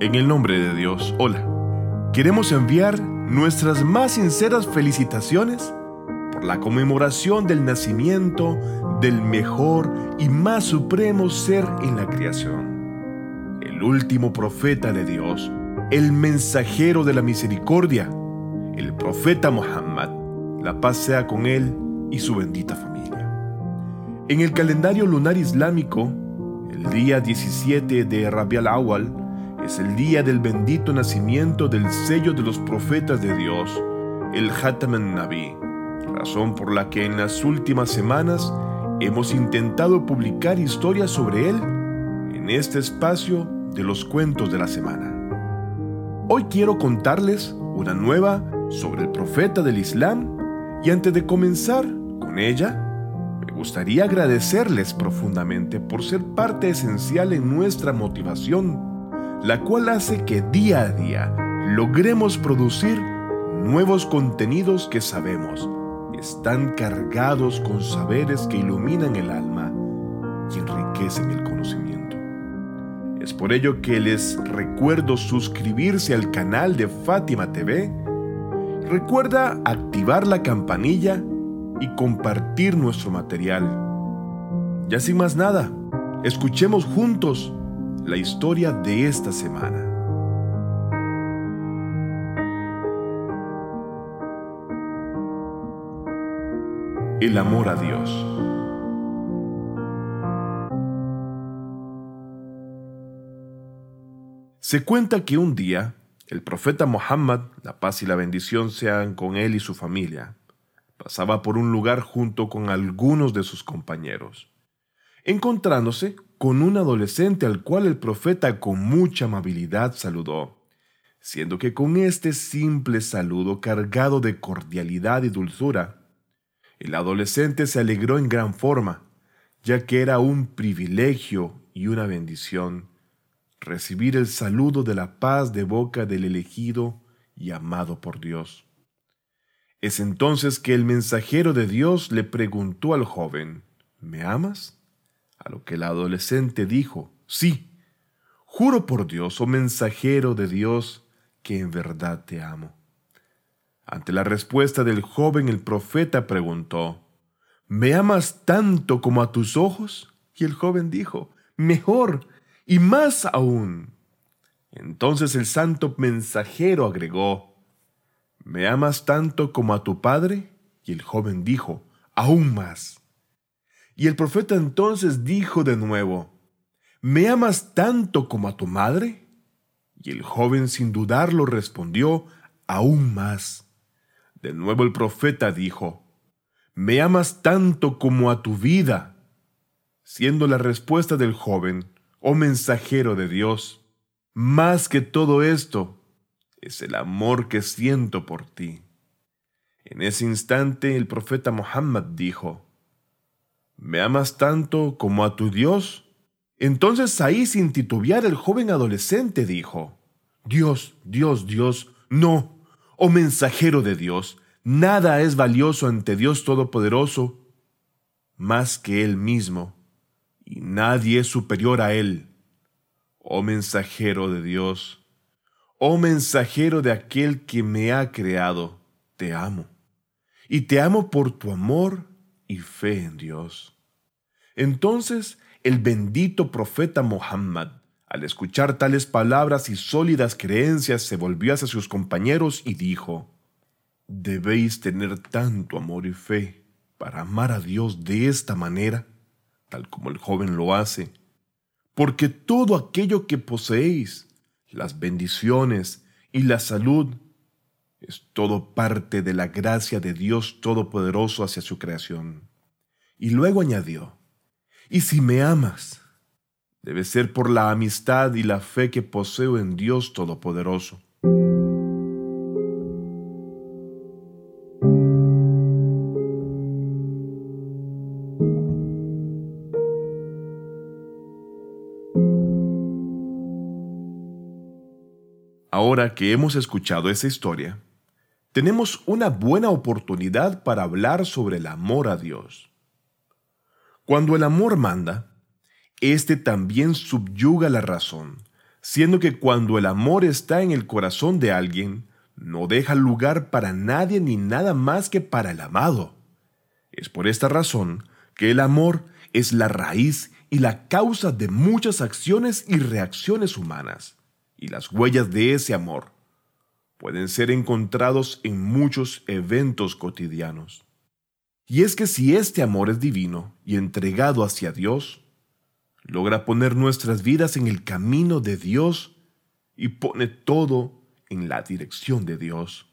En el nombre de Dios, hola. Queremos enviar nuestras más sinceras felicitaciones por la conmemoración del nacimiento del mejor y más supremo ser en la creación, el último profeta de Dios, el mensajero de la misericordia, el profeta Muhammad, la paz sea con él y su bendita familia. En el calendario lunar islámico, el día 17 de Rabial Awal es el día del bendito nacimiento del sello de los profetas de Dios, el Hataman Nabi, razón por la que en las últimas semanas hemos intentado publicar historias sobre él en este espacio de los cuentos de la semana. Hoy quiero contarles una nueva sobre el profeta del Islam y antes de comenzar con ella, me gustaría agradecerles profundamente por ser parte esencial en nuestra motivación la cual hace que día a día logremos producir nuevos contenidos que sabemos están cargados con saberes que iluminan el alma y enriquecen el conocimiento. Es por ello que les recuerdo suscribirse al canal de Fátima TV. Recuerda activar la campanilla y compartir nuestro material. Ya sin más nada, escuchemos juntos la historia de esta semana. El amor a Dios. Se cuenta que un día el profeta Muhammad, la paz y la bendición sean con él y su familia, pasaba por un lugar junto con algunos de sus compañeros, encontrándose con un adolescente al cual el profeta con mucha amabilidad saludó, siendo que con este simple saludo cargado de cordialidad y dulzura, el adolescente se alegró en gran forma, ya que era un privilegio y una bendición recibir el saludo de la paz de boca del elegido y amado por Dios. Es entonces que el mensajero de Dios le preguntó al joven, ¿Me amas? A lo que el adolescente dijo, sí, juro por Dios, oh mensajero de Dios, que en verdad te amo. Ante la respuesta del joven el profeta preguntó, ¿Me amas tanto como a tus ojos? Y el joven dijo, mejor y más aún. Entonces el santo mensajero agregó, ¿Me amas tanto como a tu padre? Y el joven dijo, aún más. Y el profeta entonces dijo de nuevo, ¿Me amas tanto como a tu madre? Y el joven sin dudarlo respondió, aún más. De nuevo el profeta dijo, ¿Me amas tanto como a tu vida? Siendo la respuesta del joven, oh mensajero de Dios, más que todo esto es el amor que siento por ti. En ese instante el profeta Muhammad dijo, ¿Me amas tanto como a tu Dios? Entonces ahí sin titubear el joven adolescente dijo, Dios, Dios, Dios, no, oh mensajero de Dios, nada es valioso ante Dios Todopoderoso más que Él mismo, y nadie es superior a Él. Oh mensajero de Dios, oh mensajero de aquel que me ha creado, te amo, y te amo por tu amor y fe en Dios. Entonces el bendito profeta Muhammad, al escuchar tales palabras y sólidas creencias, se volvió hacia sus compañeros y dijo, Debéis tener tanto amor y fe para amar a Dios de esta manera, tal como el joven lo hace, porque todo aquello que poseéis, las bendiciones y la salud, es todo parte de la gracia de Dios Todopoderoso hacia su creación. Y luego añadió, y si me amas, debe ser por la amistad y la fe que poseo en Dios Todopoderoso. Ahora que hemos escuchado esa historia, tenemos una buena oportunidad para hablar sobre el amor a Dios. Cuando el amor manda, éste también subyuga la razón, siendo que cuando el amor está en el corazón de alguien, no deja lugar para nadie ni nada más que para el amado. Es por esta razón que el amor es la raíz y la causa de muchas acciones y reacciones humanas, y las huellas de ese amor pueden ser encontrados en muchos eventos cotidianos. Y es que si este amor es divino y entregado hacia Dios, logra poner nuestras vidas en el camino de Dios y pone todo en la dirección de Dios.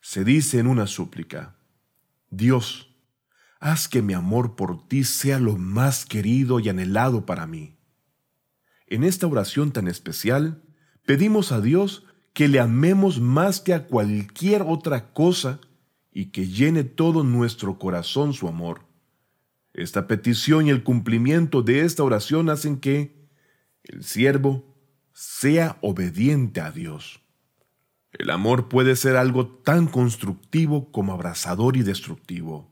Se dice en una súplica, Dios, haz que mi amor por ti sea lo más querido y anhelado para mí. En esta oración tan especial, pedimos a Dios que le amemos más que a cualquier otra cosa y que llene todo nuestro corazón su amor. Esta petición y el cumplimiento de esta oración hacen que el siervo sea obediente a Dios. El amor puede ser algo tan constructivo como abrazador y destructivo.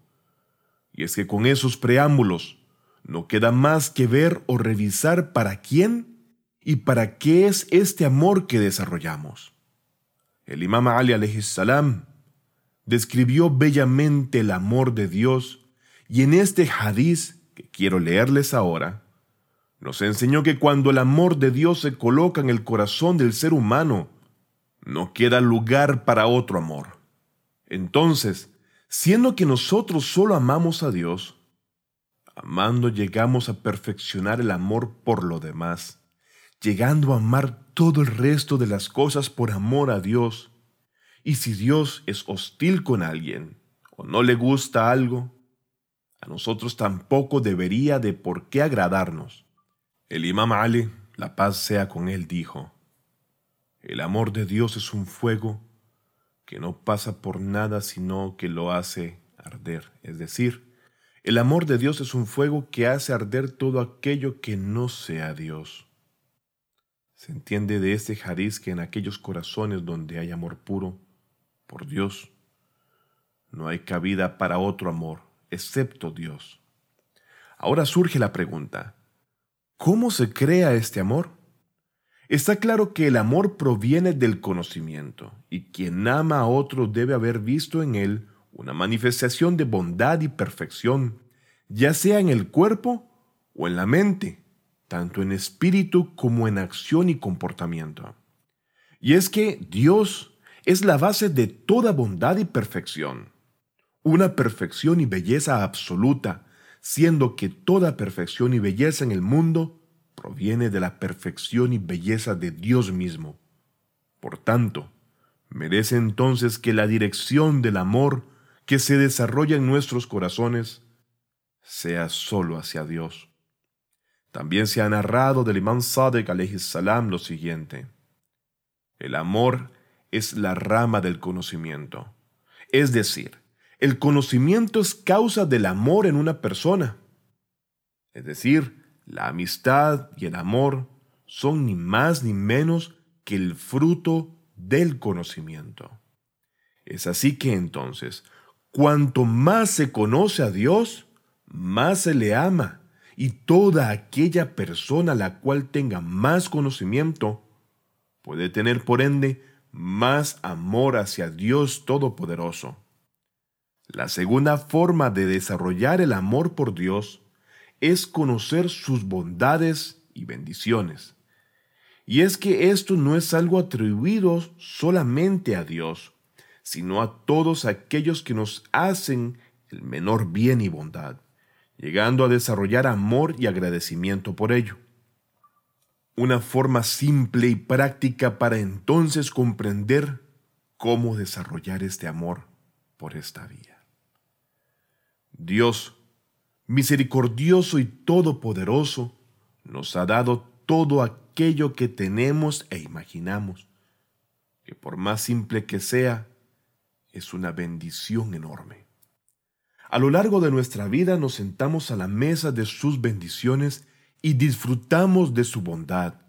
Y es que con esos preámbulos no queda más que ver o revisar para quién y para qué es este amor que desarrollamos. El imam Ali salam describió bellamente el amor de Dios y en este hadiz que quiero leerles ahora, nos enseñó que cuando el amor de Dios se coloca en el corazón del ser humano, no queda lugar para otro amor. Entonces, siendo que nosotros solo amamos a Dios, amando llegamos a perfeccionar el amor por lo demás, llegando a amar todo el resto de las cosas por amor a Dios. Y si Dios es hostil con alguien o no le gusta algo, a nosotros tampoco debería de por qué agradarnos. El imam Ali, la paz sea con él, dijo, el amor de Dios es un fuego que no pasa por nada sino que lo hace arder. Es decir, el amor de Dios es un fuego que hace arder todo aquello que no sea Dios. Se entiende de este jariz que en aquellos corazones donde hay amor puro por Dios, no hay cabida para otro amor excepto Dios. Ahora surge la pregunta, ¿cómo se crea este amor? Está claro que el amor proviene del conocimiento, y quien ama a otro debe haber visto en él una manifestación de bondad y perfección, ya sea en el cuerpo o en la mente, tanto en espíritu como en acción y comportamiento. Y es que Dios es la base de toda bondad y perfección, una perfección y belleza absoluta, siendo que toda perfección y belleza en el mundo proviene de la perfección y belleza de Dios mismo. Por tanto, merece entonces que la dirección del amor que se desarrolla en nuestros corazones sea solo hacia Dios. También se ha narrado del imán Sadek salam lo siguiente. El amor es la rama del conocimiento. Es decir, el conocimiento es causa del amor en una persona. Es decir, la amistad y el amor son ni más ni menos que el fruto del conocimiento. Es así que entonces, cuanto más se conoce a Dios, más se le ama, y toda aquella persona la cual tenga más conocimiento puede tener por ende más amor hacia Dios Todopoderoso. La segunda forma de desarrollar el amor por Dios es conocer sus bondades y bendiciones. Y es que esto no es algo atribuido solamente a Dios, sino a todos aquellos que nos hacen el menor bien y bondad, llegando a desarrollar amor y agradecimiento por ello. Una forma simple y práctica para entonces comprender cómo desarrollar este amor por esta vía. Dios misericordioso y todopoderoso, nos ha dado todo aquello que tenemos e imaginamos, que por más simple que sea, es una bendición enorme. A lo largo de nuestra vida nos sentamos a la mesa de sus bendiciones y disfrutamos de su bondad.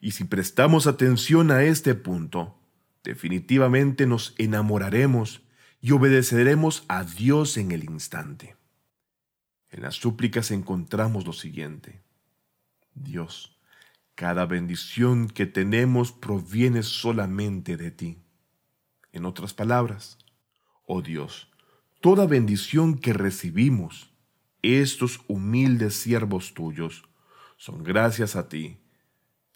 Y si prestamos atención a este punto, definitivamente nos enamoraremos y obedeceremos a Dios en el instante. En las súplicas encontramos lo siguiente. Dios, Cada bendición que tenemos proviene solamente de ti. En otras palabras, oh Dios, toda bendición que recibimos, estos humildes siervos tuyos, son gracias a ti.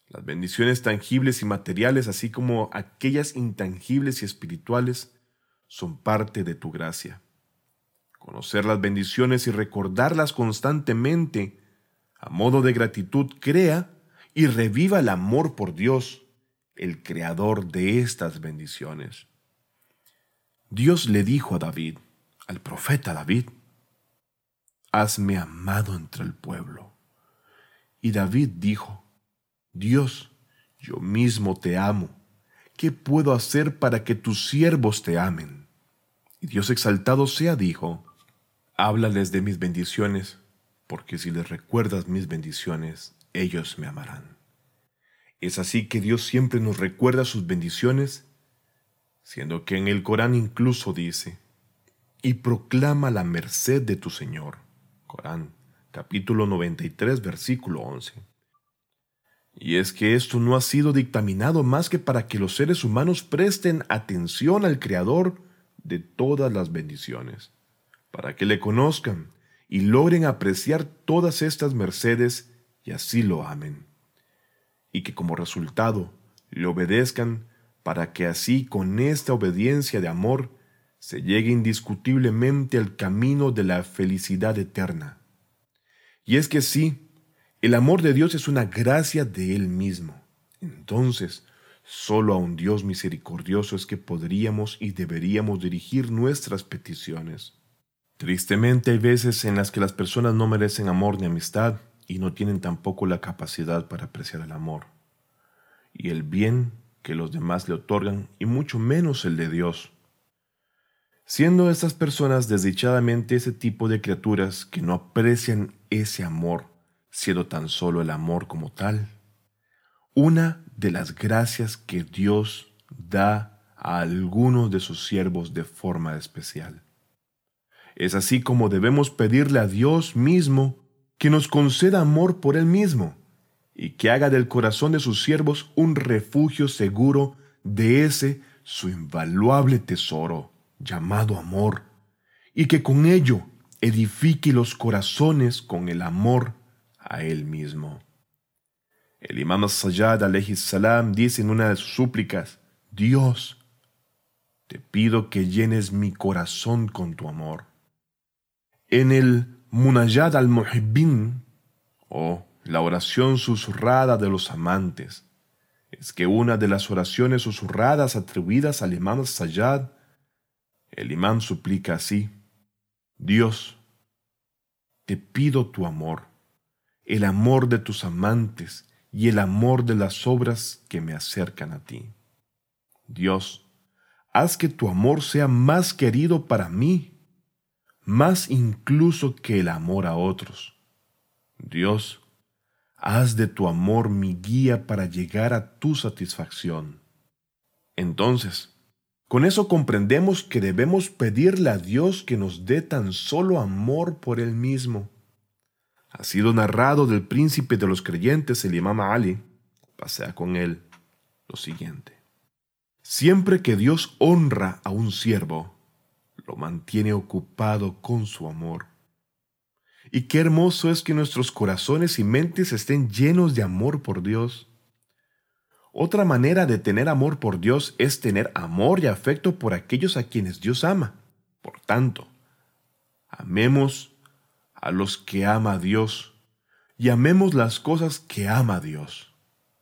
Las bendiciones tangibles y materiales, así como aquellas intangibles y espirituales, son parte de tu gracia. Conocer las bendiciones y recordarlas constantemente, a modo de gratitud, crea y reviva el amor por Dios, el creador de estas bendiciones. Dios le dijo a David, al profeta David, Hazme amado entre el pueblo. Y David dijo, Dios, yo mismo te amo. ¿Qué puedo hacer para que tus siervos te amen? Y Dios exaltado sea dijo, Háblales de mis bendiciones, porque si les recuerdas mis bendiciones, ellos me amarán. Es así que Dios siempre nos recuerda sus bendiciones, siendo que en el Corán incluso dice, y proclama la merced de tu Señor. Corán, capítulo 93, versículo 11. Y es que esto no ha sido dictaminado más que para que los seres humanos presten atención al Creador de todas las bendiciones, para que le conozcan y logren apreciar todas estas mercedes y así lo amen, y que como resultado le obedezcan para que así con esta obediencia de amor se llegue indiscutiblemente al camino de la felicidad eterna. Y es que sí, el amor de Dios es una gracia de Él mismo. Entonces, Solo a un Dios misericordioso es que podríamos y deberíamos dirigir nuestras peticiones. Tristemente hay veces en las que las personas no merecen amor ni amistad y no tienen tampoco la capacidad para apreciar el amor y el bien que los demás le otorgan y mucho menos el de Dios. Siendo estas personas desdichadamente ese tipo de criaturas que no aprecian ese amor, siendo tan solo el amor como tal, una de las gracias que Dios da a algunos de sus siervos de forma especial. Es así como debemos pedirle a Dios mismo que nos conceda amor por Él mismo y que haga del corazón de sus siervos un refugio seguro de ese su invaluable tesoro llamado amor, y que con ello edifique los corazones con el amor a Él mismo. El imam Sayyad salam dice en una de sus súplicas, Dios, te pido que llenes mi corazón con tu amor. En el Munayad al-Muhibbin, o la oración susurrada de los amantes, es que una de las oraciones susurradas atribuidas al imam Sayyad, el imam suplica así, Dios, te pido tu amor, el amor de tus amantes, y el amor de las obras que me acercan a ti. Dios, haz que tu amor sea más querido para mí, más incluso que el amor a otros. Dios, haz de tu amor mi guía para llegar a tu satisfacción. Entonces, con eso comprendemos que debemos pedirle a Dios que nos dé tan solo amor por Él mismo ha sido narrado del príncipe de los creyentes, el imam Ali, pasea con él lo siguiente. Siempre que Dios honra a un siervo, lo mantiene ocupado con su amor. Y qué hermoso es que nuestros corazones y mentes estén llenos de amor por Dios. Otra manera de tener amor por Dios es tener amor y afecto por aquellos a quienes Dios ama. Por tanto, amemos a los que ama Dios y amemos las cosas que ama Dios,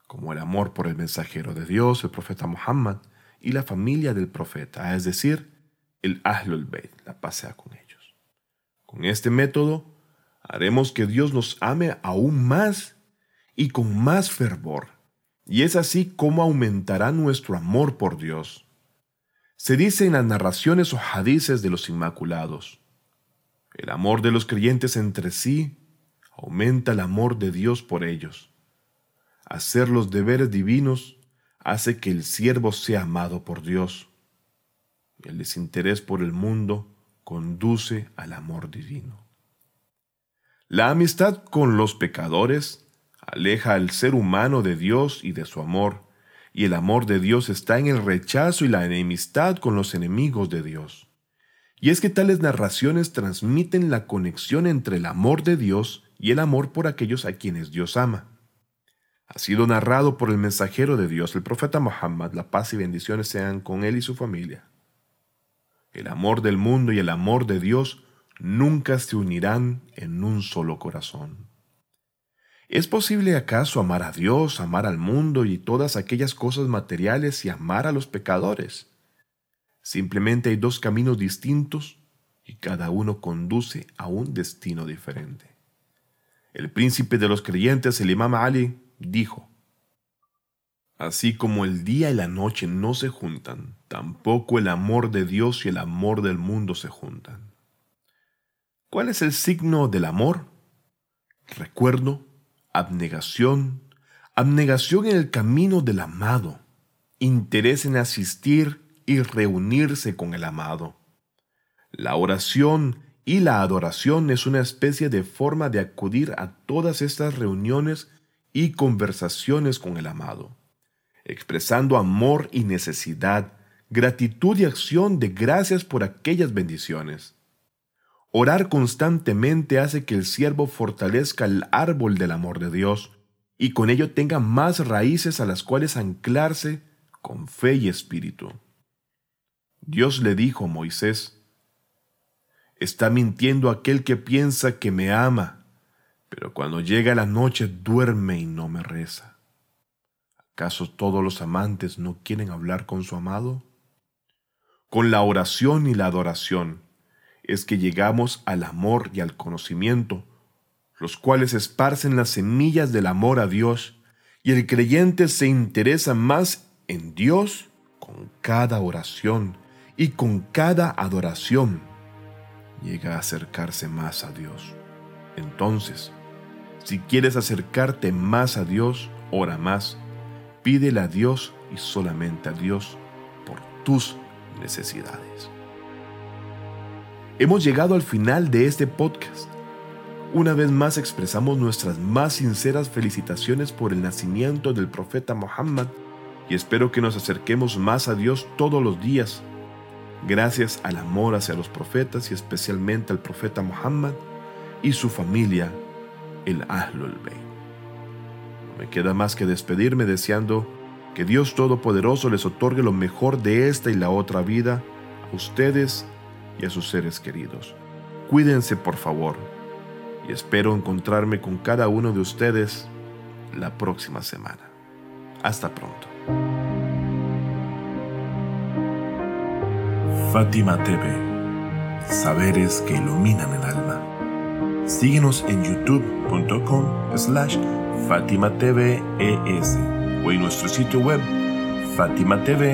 como el amor por el mensajero de Dios, el profeta Muhammad, y la familia del profeta, es decir, el Ahlul Bayt, la pasea con ellos. Con este método haremos que Dios nos ame aún más y con más fervor, y es así como aumentará nuestro amor por Dios. Se dice en las narraciones o hadices de los Inmaculados, el amor de los creyentes entre sí aumenta el amor de Dios por ellos. Hacer los deberes divinos hace que el siervo sea amado por Dios. El desinterés por el mundo conduce al amor divino. La amistad con los pecadores aleja al ser humano de Dios y de su amor, y el amor de Dios está en el rechazo y la enemistad con los enemigos de Dios. Y es que tales narraciones transmiten la conexión entre el amor de Dios y el amor por aquellos a quienes Dios ama. Ha sido narrado por el mensajero de Dios, el profeta Muhammad, la paz y bendiciones sean con él y su familia. El amor del mundo y el amor de Dios nunca se unirán en un solo corazón. ¿Es posible acaso amar a Dios, amar al mundo y todas aquellas cosas materiales y amar a los pecadores? Simplemente hay dos caminos distintos y cada uno conduce a un destino diferente. El príncipe de los creyentes, el imam Ali, dijo, Así como el día y la noche no se juntan, tampoco el amor de Dios y el amor del mundo se juntan. ¿Cuál es el signo del amor? Recuerdo, abnegación, abnegación en el camino del amado, interés en asistir y reunirse con el amado. La oración y la adoración es una especie de forma de acudir a todas estas reuniones y conversaciones con el amado, expresando amor y necesidad, gratitud y acción de gracias por aquellas bendiciones. Orar constantemente hace que el siervo fortalezca el árbol del amor de Dios y con ello tenga más raíces a las cuales anclarse con fe y espíritu. Dios le dijo a Moisés, Está mintiendo aquel que piensa que me ama, pero cuando llega la noche duerme y no me reza. ¿Acaso todos los amantes no quieren hablar con su amado? Con la oración y la adoración, es que llegamos al amor y al conocimiento, los cuales esparcen las semillas del amor a Dios, y el creyente se interesa más en Dios con cada oración y con cada adoración. Llega a acercarse más a Dios. Entonces, si quieres acercarte más a Dios, ora más, pídele a Dios y solamente a Dios por tus necesidades. Hemos llegado al final de este podcast. Una vez más expresamos nuestras más sinceras felicitaciones por el nacimiento del profeta Muhammad y espero que nos acerquemos más a Dios todos los días, gracias al amor hacia los profetas y especialmente al profeta Muhammad y su familia, el Ahlul Bayt. No me queda más que despedirme deseando que Dios Todopoderoso les otorgue lo mejor de esta y la otra vida a ustedes y a sus seres queridos. Cuídense por favor y espero encontrarme con cada uno de ustedes la próxima semana. Hasta pronto. Fátima TV, saberes que iluminan el alma. Síguenos en youtube.com slash Fátima TV o en nuestro sitio web fatimatv.es.